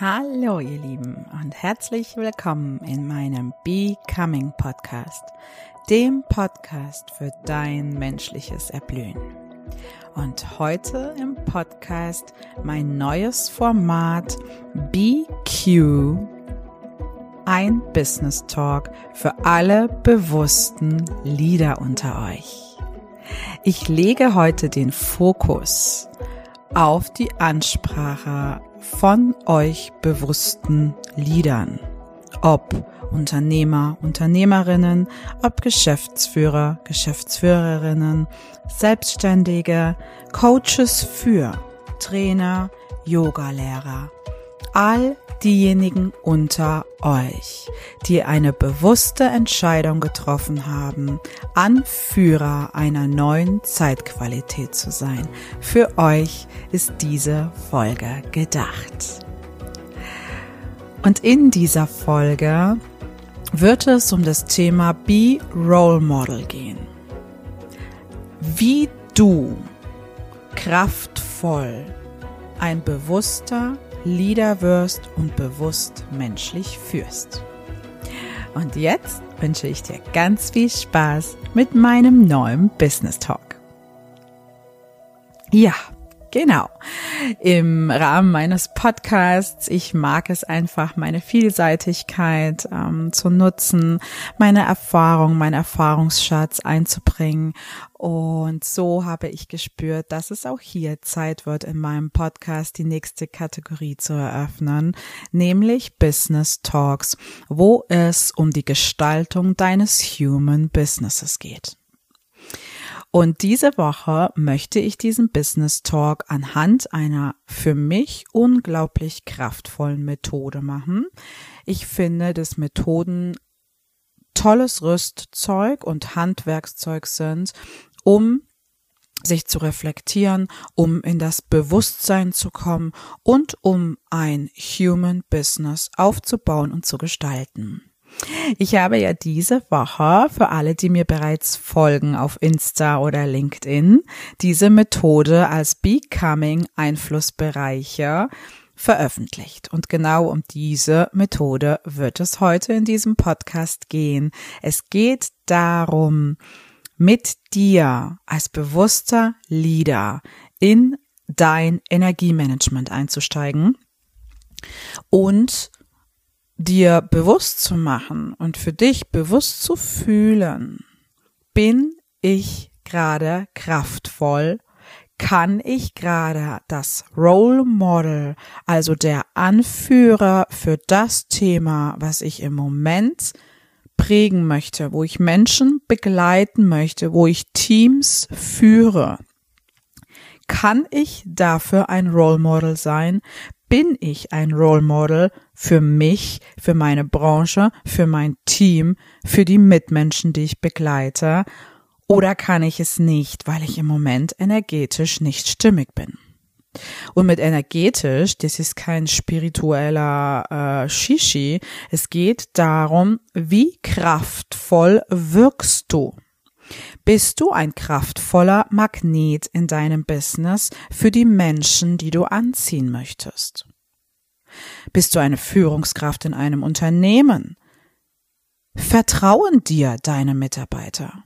Hallo ihr Lieben und herzlich willkommen in meinem Becoming Podcast, dem Podcast für dein menschliches Erblühen. Und heute im Podcast mein neues Format BQ, ein Business Talk für alle bewussten Leader unter euch. Ich lege heute den Fokus auf die Ansprache von euch bewussten Leadern. Ob Unternehmer, Unternehmerinnen, ob Geschäftsführer, Geschäftsführerinnen, Selbstständige, Coaches für Trainer, Yogalehrer, all diejenigen unter euch, die eine bewusste Entscheidung getroffen haben, Anführer einer neuen Zeitqualität zu sein. Für euch ist diese Folge gedacht. Und in dieser Folge wird es um das Thema Be Role Model gehen. Wie du kraftvoll ein bewusster Leader wirst und bewusst menschlich führst. Und jetzt wünsche ich dir ganz viel Spaß mit meinem neuen Business Talk. Ja, Genau. Im Rahmen meines Podcasts, ich mag es einfach, meine Vielseitigkeit ähm, zu nutzen, meine Erfahrung, mein Erfahrungsschatz einzubringen. Und so habe ich gespürt, dass es auch hier Zeit wird, in meinem Podcast die nächste Kategorie zu eröffnen, nämlich Business Talks, wo es um die Gestaltung deines Human Businesses geht. Und diese Woche möchte ich diesen Business Talk anhand einer für mich unglaublich kraftvollen Methode machen. Ich finde, dass Methoden tolles Rüstzeug und Handwerkszeug sind, um sich zu reflektieren, um in das Bewusstsein zu kommen und um ein Human Business aufzubauen und zu gestalten. Ich habe ja diese Woche für alle, die mir bereits folgen auf Insta oder LinkedIn, diese Methode als Becoming Einflussbereiche veröffentlicht. Und genau um diese Methode wird es heute in diesem Podcast gehen. Es geht darum, mit dir als bewusster Leader in dein Energiemanagement einzusteigen und dir bewusst zu machen und für dich bewusst zu fühlen, bin ich gerade kraftvoll? Kann ich gerade das Role Model, also der Anführer für das Thema, was ich im Moment prägen möchte, wo ich Menschen begleiten möchte, wo ich Teams führe, kann ich dafür ein Role Model sein? Bin ich ein Role Model für mich, für meine Branche, für mein Team, für die Mitmenschen, die ich begleite? Oder kann ich es nicht, weil ich im Moment energetisch nicht stimmig bin? Und mit energetisch, das ist kein spiritueller äh, Shishi, es geht darum, wie kraftvoll wirkst du? Bist du ein kraftvoller Magnet in deinem Business für die Menschen, die du anziehen möchtest? Bist du eine Führungskraft in einem Unternehmen? Vertrauen dir deine Mitarbeiter?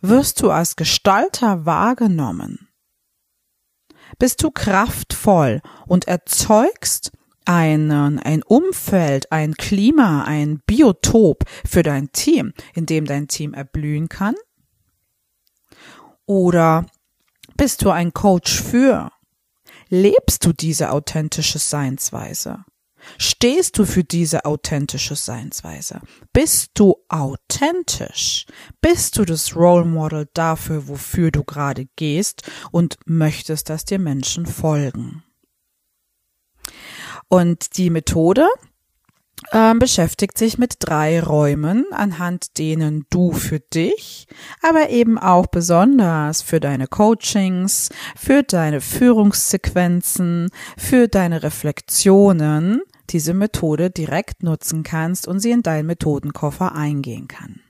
Wirst du als Gestalter wahrgenommen? Bist du kraftvoll und erzeugst einen, ein Umfeld, ein Klima, ein Biotop für dein Team, in dem dein Team erblühen kann? Oder bist du ein Coach für? Lebst du diese authentische Seinsweise? Stehst du für diese authentische Seinsweise? Bist du authentisch? Bist du das Role Model dafür, wofür du gerade gehst und möchtest, dass dir Menschen folgen? Und die Methode, beschäftigt sich mit drei Räumen, anhand denen du für dich, aber eben auch besonders für deine Coachings, für deine Führungssequenzen, für deine Reflexionen diese Methode direkt nutzen kannst und sie in deinen Methodenkoffer eingehen kann.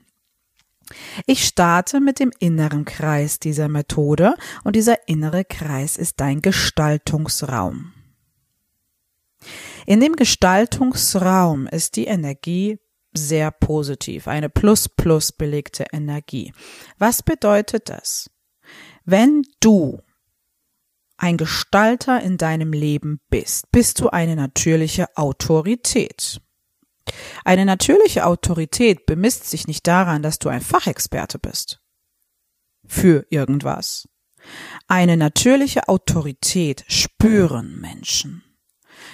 Ich starte mit dem inneren Kreis dieser Methode und dieser innere Kreis ist dein Gestaltungsraum. In dem Gestaltungsraum ist die Energie sehr positiv, eine plus-plus belegte Energie. Was bedeutet das? Wenn du ein Gestalter in deinem Leben bist, bist du eine natürliche Autorität. Eine natürliche Autorität bemisst sich nicht daran, dass du ein Fachexperte bist. Für irgendwas. Eine natürliche Autorität spüren Menschen.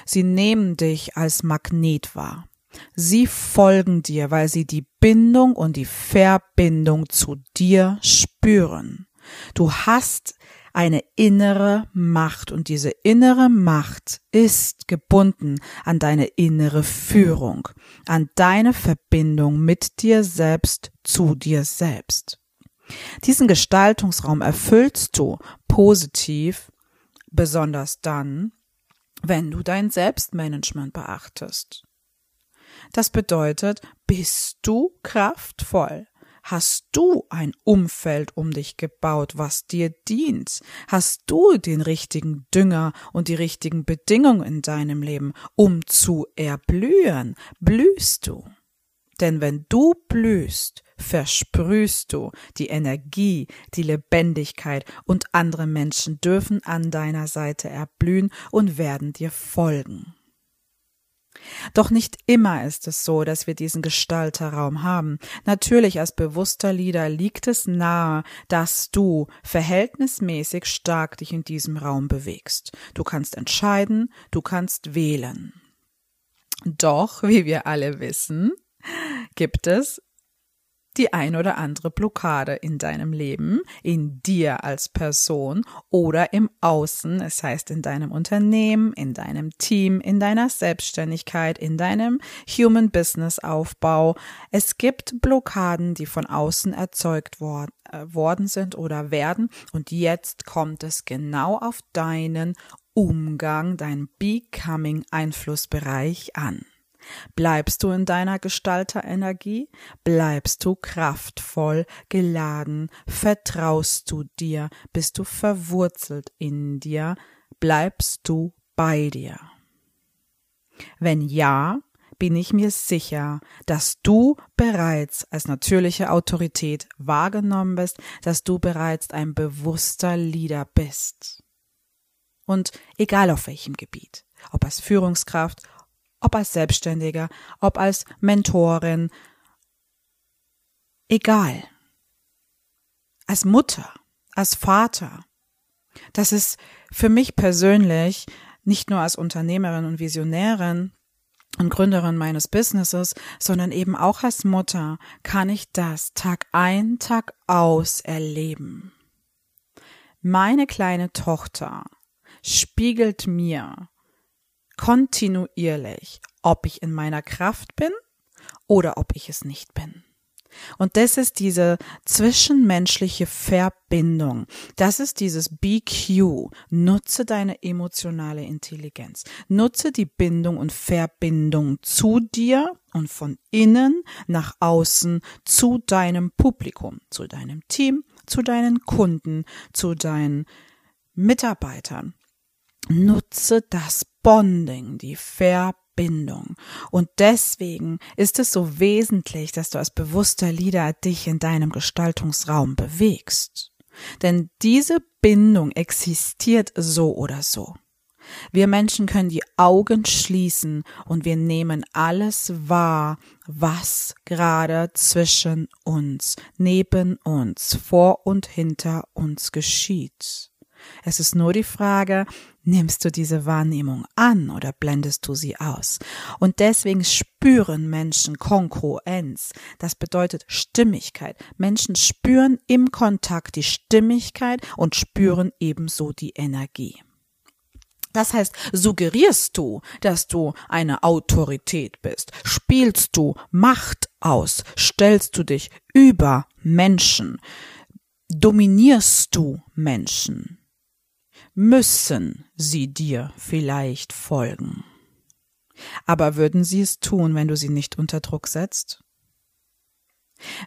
Sie nehmen dich als Magnet wahr. Sie folgen dir, weil sie die Bindung und die Verbindung zu dir spüren. Du hast eine innere Macht und diese innere Macht ist gebunden an deine innere Führung, an deine Verbindung mit dir selbst zu dir selbst. Diesen Gestaltungsraum erfüllst du positiv, besonders dann, wenn du dein Selbstmanagement beachtest. Das bedeutet, bist du kraftvoll? Hast du ein Umfeld um dich gebaut, was dir dient? Hast du den richtigen Dünger und die richtigen Bedingungen in deinem Leben, um zu erblühen? Blühst du? Denn wenn du blühst, versprühst du die Energie, die Lebendigkeit und andere Menschen dürfen an deiner Seite erblühen und werden dir folgen. Doch nicht immer ist es so, dass wir diesen Gestalterraum haben. Natürlich als bewusster Leader liegt es nahe, dass du verhältnismäßig stark dich in diesem Raum bewegst. Du kannst entscheiden, du kannst wählen. Doch, wie wir alle wissen, gibt es die ein oder andere Blockade in deinem Leben, in dir als Person oder im Außen, es heißt in deinem Unternehmen, in deinem Team, in deiner Selbstständigkeit, in deinem Human Business Aufbau. Es gibt Blockaden, die von außen erzeugt wor äh, worden sind oder werden und jetzt kommt es genau auf deinen Umgang, dein Becoming Einflussbereich an. Bleibst du in deiner Gestalterenergie? Bleibst du kraftvoll, geladen? Vertraust du dir? Bist du verwurzelt in dir? Bleibst du bei dir? Wenn ja, bin ich mir sicher, dass du bereits als natürliche Autorität wahrgenommen bist, dass du bereits ein bewusster Leader bist. Und egal auf welchem Gebiet, ob als Führungskraft, ob als Selbstständiger, ob als Mentorin, egal. Als Mutter, als Vater. Das ist für mich persönlich, nicht nur als Unternehmerin und Visionärin und Gründerin meines Businesses, sondern eben auch als Mutter kann ich das Tag ein, Tag aus erleben. Meine kleine Tochter spiegelt mir kontinuierlich, ob ich in meiner Kraft bin oder ob ich es nicht bin. Und das ist diese zwischenmenschliche Verbindung. Das ist dieses BQ. Nutze deine emotionale Intelligenz. Nutze die Bindung und Verbindung zu dir und von innen nach außen zu deinem Publikum, zu deinem Team, zu deinen Kunden, zu deinen Mitarbeitern. Nutze das Bonding, die Verbindung. Und deswegen ist es so wesentlich, dass du als bewusster Leader dich in deinem Gestaltungsraum bewegst. Denn diese Bindung existiert so oder so. Wir Menschen können die Augen schließen und wir nehmen alles wahr, was gerade zwischen uns, neben uns, vor und hinter uns geschieht. Es ist nur die Frage, nimmst du diese Wahrnehmung an oder blendest du sie aus? Und deswegen spüren Menschen Kongruenz. Das bedeutet Stimmigkeit. Menschen spüren im Kontakt die Stimmigkeit und spüren ebenso die Energie. Das heißt, suggerierst du, dass du eine Autorität bist, spielst du Macht aus, stellst du dich über Menschen, dominierst du Menschen, müssen sie dir vielleicht folgen. Aber würden sie es tun, wenn du sie nicht unter Druck setzt?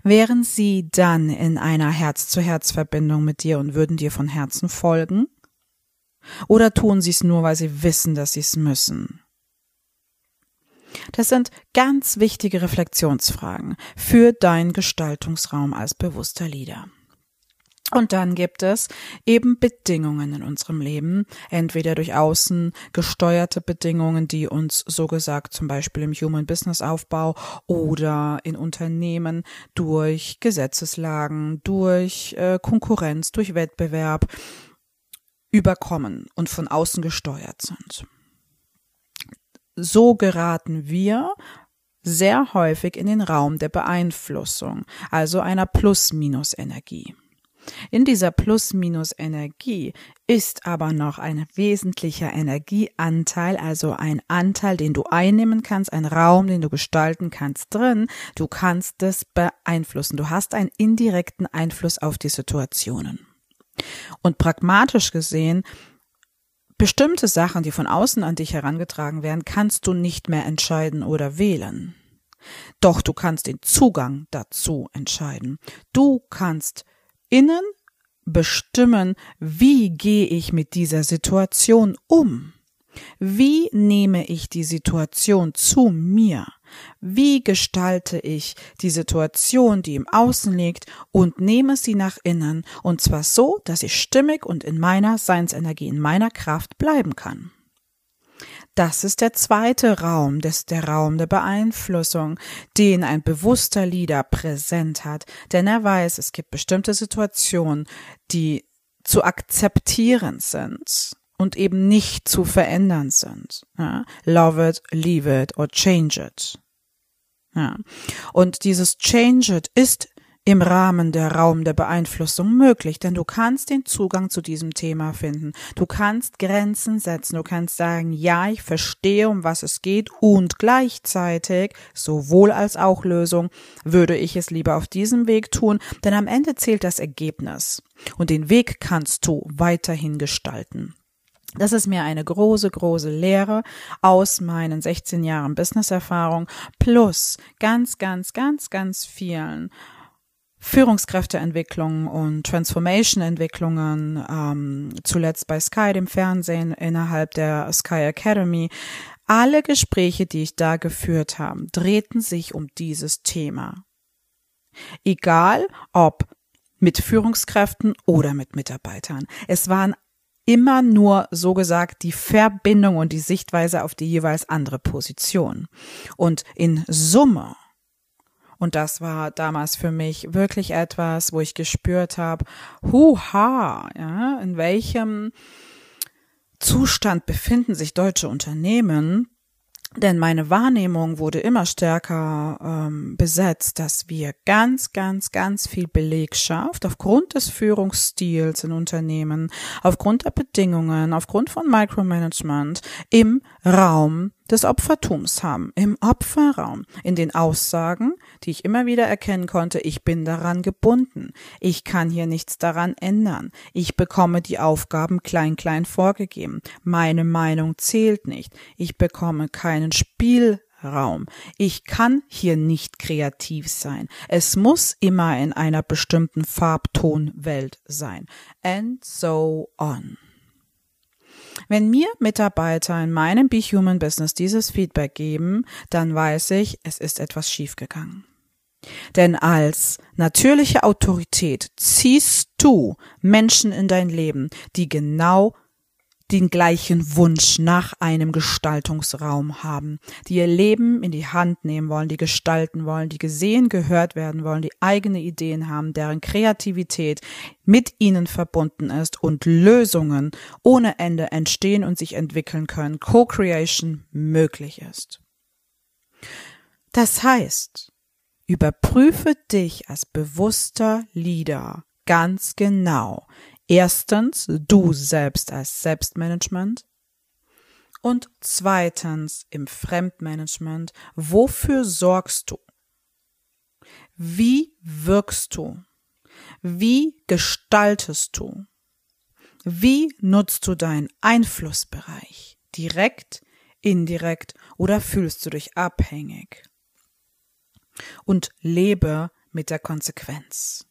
Wären sie dann in einer Herz-zu-Herz-Verbindung mit dir und würden dir von Herzen folgen? Oder tun sie es nur, weil sie wissen, dass sie es müssen? Das sind ganz wichtige Reflexionsfragen für deinen Gestaltungsraum als bewusster Leader. Und dann gibt es eben Bedingungen in unserem Leben, entweder durch außen gesteuerte Bedingungen, die uns so gesagt zum Beispiel im Human Business Aufbau oder in Unternehmen durch Gesetzeslagen, durch äh, Konkurrenz, durch Wettbewerb überkommen und von außen gesteuert sind. So geraten wir sehr häufig in den Raum der Beeinflussung, also einer Plus-Minus-Energie. In dieser Plus-Minus-Energie ist aber noch ein wesentlicher Energieanteil, also ein Anteil, den du einnehmen kannst, ein Raum, den du gestalten kannst drin. Du kannst es beeinflussen. Du hast einen indirekten Einfluss auf die Situationen. Und pragmatisch gesehen, bestimmte Sachen, die von außen an dich herangetragen werden, kannst du nicht mehr entscheiden oder wählen. Doch du kannst den Zugang dazu entscheiden. Du kannst innen bestimmen, wie gehe ich mit dieser Situation um? Wie nehme ich die Situation zu mir? Wie gestalte ich die Situation, die im Außen liegt, und nehme sie nach innen, und zwar so, dass ich stimmig und in meiner Seinsenergie, in meiner Kraft bleiben kann? Das ist der zweite Raum, das ist der Raum der Beeinflussung, den ein bewusster Leader präsent hat, denn er weiß, es gibt bestimmte Situationen, die zu akzeptieren sind und eben nicht zu verändern sind. Ja? Love it, leave it or change it. Ja. Und dieses change it ist im Rahmen der Raum der Beeinflussung möglich, denn du kannst den Zugang zu diesem Thema finden. Du kannst Grenzen setzen. Du kannst sagen, ja, ich verstehe, um was es geht und gleichzeitig, sowohl als auch Lösung, würde ich es lieber auf diesem Weg tun, denn am Ende zählt das Ergebnis und den Weg kannst du weiterhin gestalten. Das ist mir eine große, große Lehre aus meinen 16 Jahren Businesserfahrung plus ganz, ganz, ganz, ganz vielen Führungskräfteentwicklungen und Transformation-Entwicklungen, ähm, zuletzt bei Sky, dem Fernsehen, innerhalb der Sky Academy. Alle Gespräche, die ich da geführt habe, drehten sich um dieses Thema. Egal ob mit Führungskräften oder mit Mitarbeitern. Es waren immer nur so gesagt die Verbindung und die Sichtweise auf die jeweils andere Position. Und in Summe und das war damals für mich wirklich etwas, wo ich gespürt habe, huha, ja, in welchem Zustand befinden sich deutsche Unternehmen, denn meine Wahrnehmung wurde immer stärker ähm, besetzt, dass wir ganz, ganz, ganz viel Belegschaft aufgrund des Führungsstils in Unternehmen, aufgrund der Bedingungen, aufgrund von Micromanagement im Raum des Opfertums haben, im Opferraum, in den Aussagen, die ich immer wieder erkennen konnte, ich bin daran gebunden, ich kann hier nichts daran ändern, ich bekomme die Aufgaben klein klein vorgegeben, meine Meinung zählt nicht, ich bekomme keinen Spielraum. Ich kann hier nicht kreativ sein. Es muss immer in einer bestimmten Farbtonwelt sein. And so on. Wenn mir Mitarbeiter in meinem Be Human Business dieses Feedback geben, dann weiß ich, es ist etwas schiefgegangen. Denn als natürliche Autorität ziehst du Menschen in dein Leben, die genau den gleichen Wunsch nach einem Gestaltungsraum haben, die ihr Leben in die Hand nehmen wollen, die gestalten wollen, die gesehen, gehört werden wollen, die eigene Ideen haben, deren Kreativität mit ihnen verbunden ist und Lösungen ohne Ende entstehen und sich entwickeln können, Co-Creation möglich ist. Das heißt, überprüfe dich als bewusster Leader ganz genau, Erstens, du selbst als Selbstmanagement. Und zweitens, im Fremdmanagement, wofür sorgst du? Wie wirkst du? Wie gestaltest du? Wie nutzt du deinen Einflussbereich? Direkt, indirekt oder fühlst du dich abhängig? Und lebe mit der Konsequenz.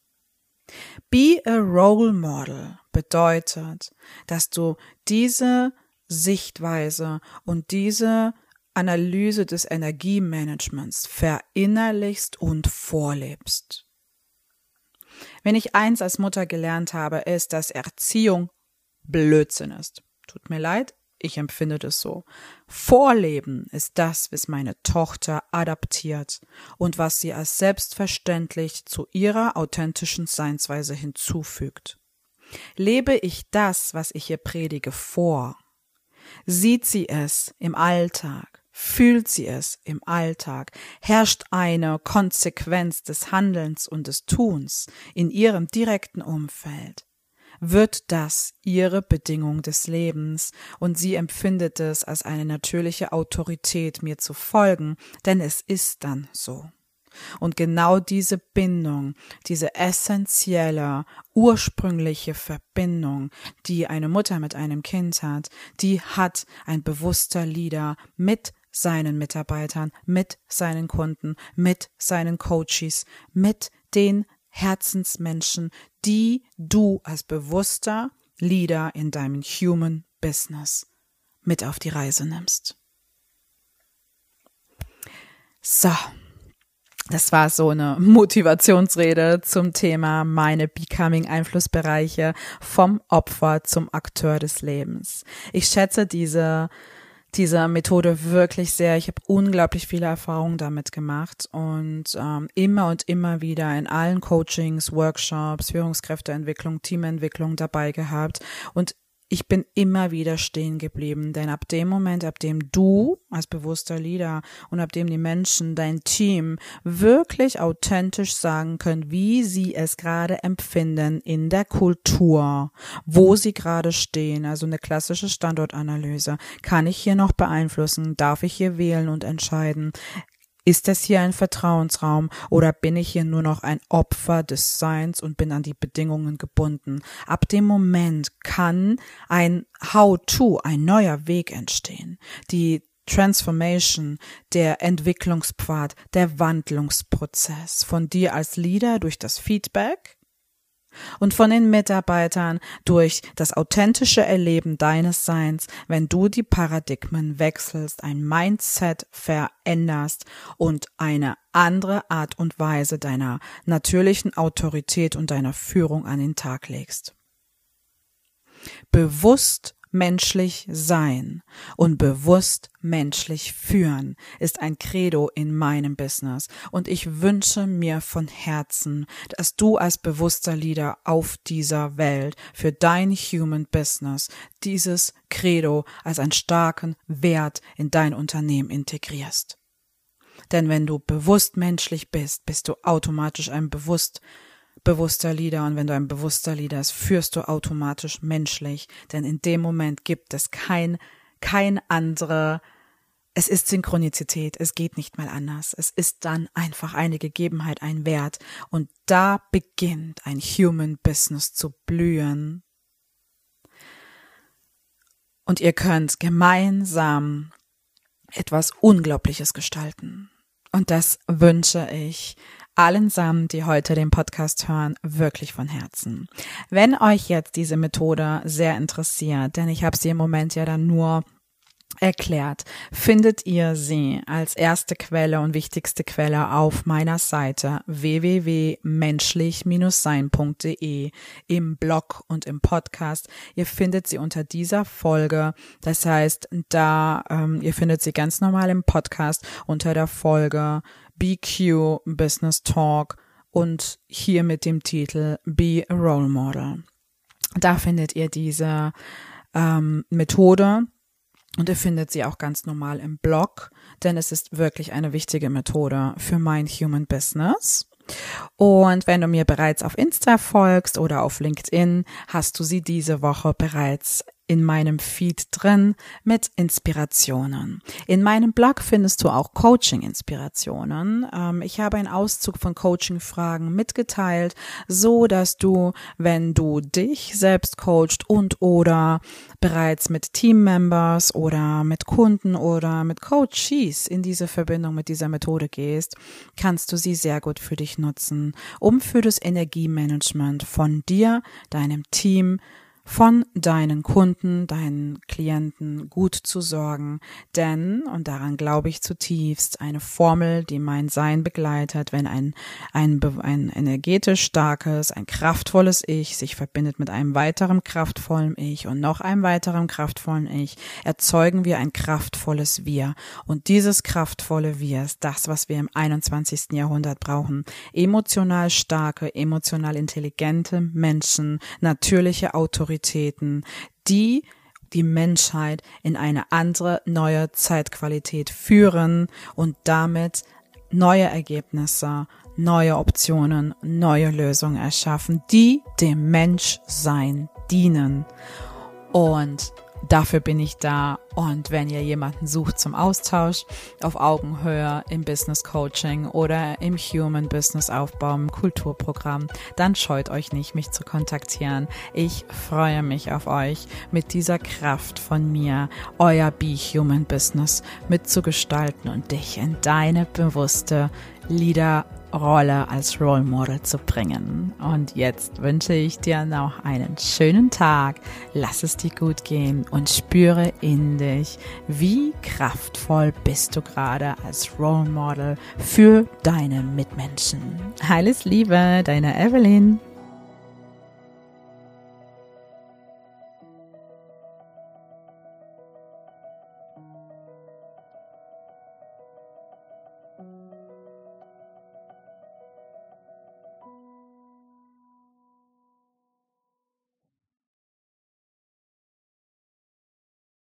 Be a role model bedeutet, dass du diese Sichtweise und diese Analyse des Energiemanagements verinnerlichst und vorlebst. Wenn ich eins als Mutter gelernt habe, ist, dass Erziehung Blödsinn ist. Tut mir leid, ich empfinde das so. Vorleben ist das, was meine Tochter adaptiert und was sie als selbstverständlich zu ihrer authentischen Seinsweise hinzufügt. Lebe ich das, was ich ihr predige, vor, sieht sie es im Alltag, fühlt sie es im Alltag, herrscht eine Konsequenz des Handelns und des Tuns in ihrem direkten Umfeld, wird das ihre Bedingung des Lebens und sie empfindet es als eine natürliche Autorität, mir zu folgen, denn es ist dann so. Und genau diese Bindung, diese essentielle, ursprüngliche Verbindung, die eine Mutter mit einem Kind hat, die hat ein bewusster Leader mit seinen Mitarbeitern, mit seinen Kunden, mit seinen Coaches, mit den Herzensmenschen, die du als bewusster Leader in deinem Human Business mit auf die Reise nimmst. So, das war so eine Motivationsrede zum Thema meine Becoming Einflussbereiche vom Opfer zum Akteur des Lebens. Ich schätze diese dieser Methode wirklich sehr. Ich habe unglaublich viele Erfahrungen damit gemacht und ähm, immer und immer wieder in allen Coachings, Workshops, Führungskräfteentwicklung, Teamentwicklung dabei gehabt und ich bin immer wieder stehen geblieben, denn ab dem Moment, ab dem du als bewusster Leader und ab dem die Menschen, dein Team wirklich authentisch sagen können, wie sie es gerade empfinden in der Kultur, wo sie gerade stehen, also eine klassische Standortanalyse, kann ich hier noch beeinflussen, darf ich hier wählen und entscheiden, ist das hier ein Vertrauensraum oder bin ich hier nur noch ein Opfer des Seins und bin an die Bedingungen gebunden? Ab dem Moment kann ein How-to, ein neuer Weg entstehen. Die Transformation, der Entwicklungspfad, der Wandlungsprozess von dir als Leader durch das Feedback und von den Mitarbeitern durch das authentische Erleben deines Seins, wenn du die Paradigmen wechselst, ein Mindset veränderst und eine andere Art und Weise deiner natürlichen Autorität und deiner Führung an den Tag legst. Bewusst menschlich sein und bewusst menschlich führen ist ein Credo in meinem Business und ich wünsche mir von Herzen, dass du als bewusster Leader auf dieser Welt für dein Human Business dieses Credo als einen starken Wert in dein Unternehmen integrierst. Denn wenn du bewusst menschlich bist, bist du automatisch ein bewusst bewusster Leader und wenn du ein bewusster Leader bist, führst du automatisch menschlich, denn in dem Moment gibt es kein, kein andere, es ist Synchronizität, es geht nicht mal anders. Es ist dann einfach eine Gegebenheit, ein Wert und da beginnt ein Human Business zu blühen. Und ihr könnt gemeinsam etwas Unglaubliches gestalten. Und das wünsche ich allen Samen, die heute den Podcast hören, wirklich von Herzen. Wenn euch jetzt diese Methode sehr interessiert, denn ich habe sie im Moment ja dann nur erklärt, findet ihr sie als erste Quelle und wichtigste Quelle auf meiner Seite www.menschlich-sein.de im Blog und im Podcast. Ihr findet sie unter dieser Folge. Das heißt, da ähm, ihr findet sie ganz normal im Podcast unter der Folge BQ Business Talk und hier mit dem Titel Be a Role Model. Da findet ihr diese ähm, Methode und ihr findet sie auch ganz normal im Blog, denn es ist wirklich eine wichtige Methode für mein Human Business. Und wenn du mir bereits auf Insta folgst oder auf LinkedIn, hast du sie diese Woche bereits in meinem Feed drin mit Inspirationen. In meinem Blog findest du auch Coaching-Inspirationen. Ähm, ich habe einen Auszug von Coaching-Fragen mitgeteilt, so dass du, wenn du dich selbst coachst und oder bereits mit Team-Members oder mit Kunden oder mit Coaches in diese Verbindung mit dieser Methode gehst, kannst du sie sehr gut für dich nutzen, um für das Energiemanagement von dir, deinem Team, von deinen Kunden, deinen Klienten gut zu sorgen. Denn, und daran glaube ich zutiefst, eine Formel, die mein Sein begleitet, wenn ein, ein, ein energetisch starkes, ein kraftvolles Ich sich verbindet mit einem weiteren kraftvollen Ich und noch einem weiteren kraftvollen Ich, erzeugen wir ein kraftvolles Wir. Und dieses kraftvolle Wir ist das, was wir im 21. Jahrhundert brauchen. Emotional starke, emotional intelligente Menschen, natürliche Autorität, Autoritäten, die die Menschheit in eine andere, neue Zeitqualität führen und damit neue Ergebnisse, neue Optionen, neue Lösungen erschaffen, die dem Menschsein dienen. Und Dafür bin ich da. Und wenn ihr jemanden sucht zum Austausch auf Augenhöhe im Business Coaching oder im Human Business Aufbau im Kulturprogramm, dann scheut euch nicht, mich zu kontaktieren. Ich freue mich auf euch mit dieser Kraft von mir, euer Be Human Business mitzugestalten und dich in deine bewusste Leader Rolle als Role Model zu bringen. Und jetzt wünsche ich dir noch einen schönen Tag. Lass es dir gut gehen und spüre in dich, wie kraftvoll bist du gerade als Role Model für deine Mitmenschen. Alles Liebe, deine Evelyn.